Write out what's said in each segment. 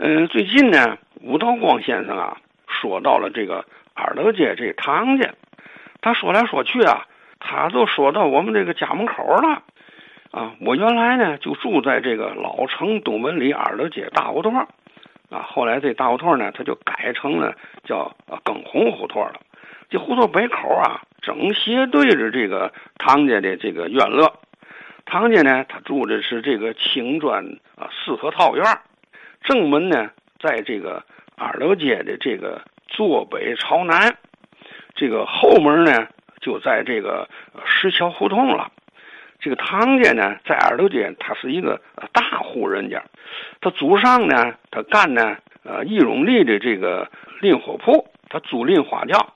嗯，最近呢，吴道光先生啊，说到了这个二德街这堂家，他说来说去啊，他就说到我们这个家门口了。啊，我原来呢就住在这个老城东门里二德街大胡同，啊，后来这大胡同呢，他就改成了叫更红胡同了。这胡同北口啊，正斜对着这个唐家的这个院落。唐家呢，他住的是这个青砖啊四合套院，正门呢在这个二楼街的这个坐北朝南，这个后门呢就在这个石桥胡同了。这个唐家呢，在二楼街，他是一个大户人家，他祖上呢，他干呢呃易容力的这个拎货铺，他租赁花轿，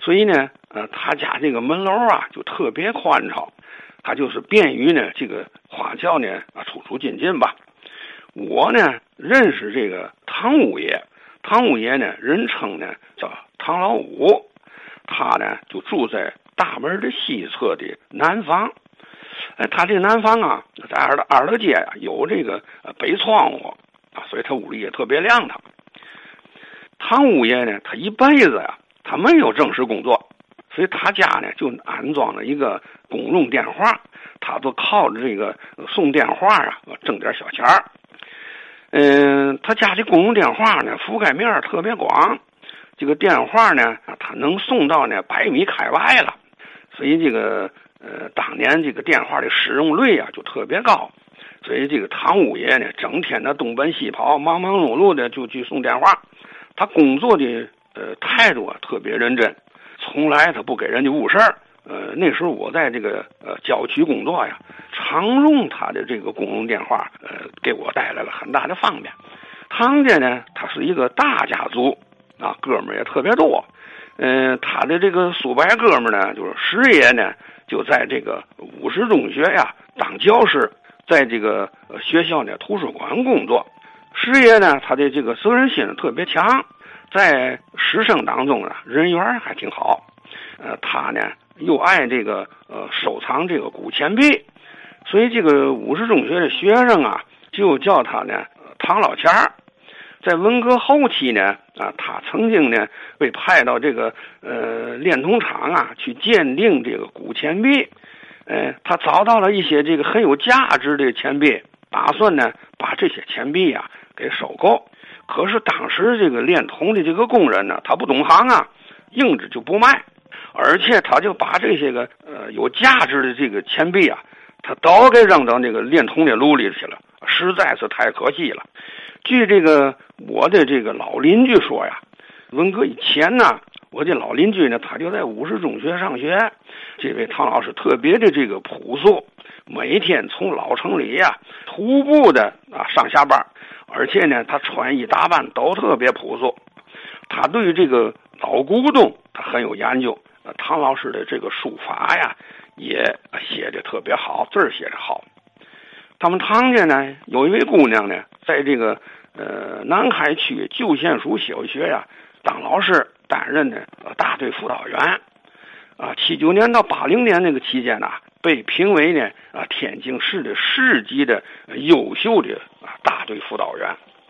所以呢，呃，他家这个门楼啊就特别宽敞。他就是便于呢，这个花轿呢啊出出进进吧。我呢认识这个唐五爷，唐五爷呢人称呢叫唐老五，他呢就住在大门的西侧的南房。哎，他这个南房啊，在二二道街啊有这个北窗户啊，所以他屋里也特别亮堂。唐五爷呢，他一辈子呀，他没有正式工作。所以他家呢就安装了一个公用电话，他就靠着这个送电话啊挣点小钱儿。嗯，他家的公用电话呢覆盖面特别广，这个电话呢他能送到呢百米开外了，所以这个呃当年这个电话的使用率啊就特别高，所以这个唐五爷呢整天的东奔西跑，忙忙碌碌的就去送电话，他工作的呃态度啊特别认真。从来他不给人家误事儿，呃，那时候我在这个呃郊区工作呀，常用他的这个公用电话，呃，给我带来了很大的方便。唐家呢，他是一个大家族，啊，哥们儿也特别多，嗯，他的这个叔伯哥们儿呢，就是师爷呢，就在这个五十中学呀当教师，在这个学校呢图书馆工作。师爷呢，他的这个责任心特别强。在师生当中呢，人缘还挺好。呃，他呢又爱这个呃收藏这个古钱币，所以这个五十中学的学生啊，就叫他呢唐老钱儿。在文革后期呢，啊，他曾经呢被派到这个呃炼铜厂啊去鉴定这个古钱币。呃，他找到了一些这个很有价值的钱币，打算呢把这些钱币呀给收购。可是当时这个炼铜的这个工人呢，他不懂行啊，硬着就不卖，而且他就把这些个呃有价值的这个钱币啊，他都给扔到那个炼铜的炉里去了，实在是太可惜了。据这个我的这个老邻居说呀，文革以前呢，我的老邻居呢，他就在五十中学上学，这位唐老师特别的这个朴素，每天从老城里呀徒步的啊上下班。而且呢，他穿衣打扮都特别朴素。他对这个老古董他很有研究。呃唐老师的这个书法呀，也写的特别好，字儿写的好。他们唐家呢，有一位姑娘呢，在这个呃南海区旧县署小学呀当老师，担任的大队辅导员。啊，七九年到八零年那个期间呢，被评为呢啊天津市的市级的优秀的啊大队辅导员。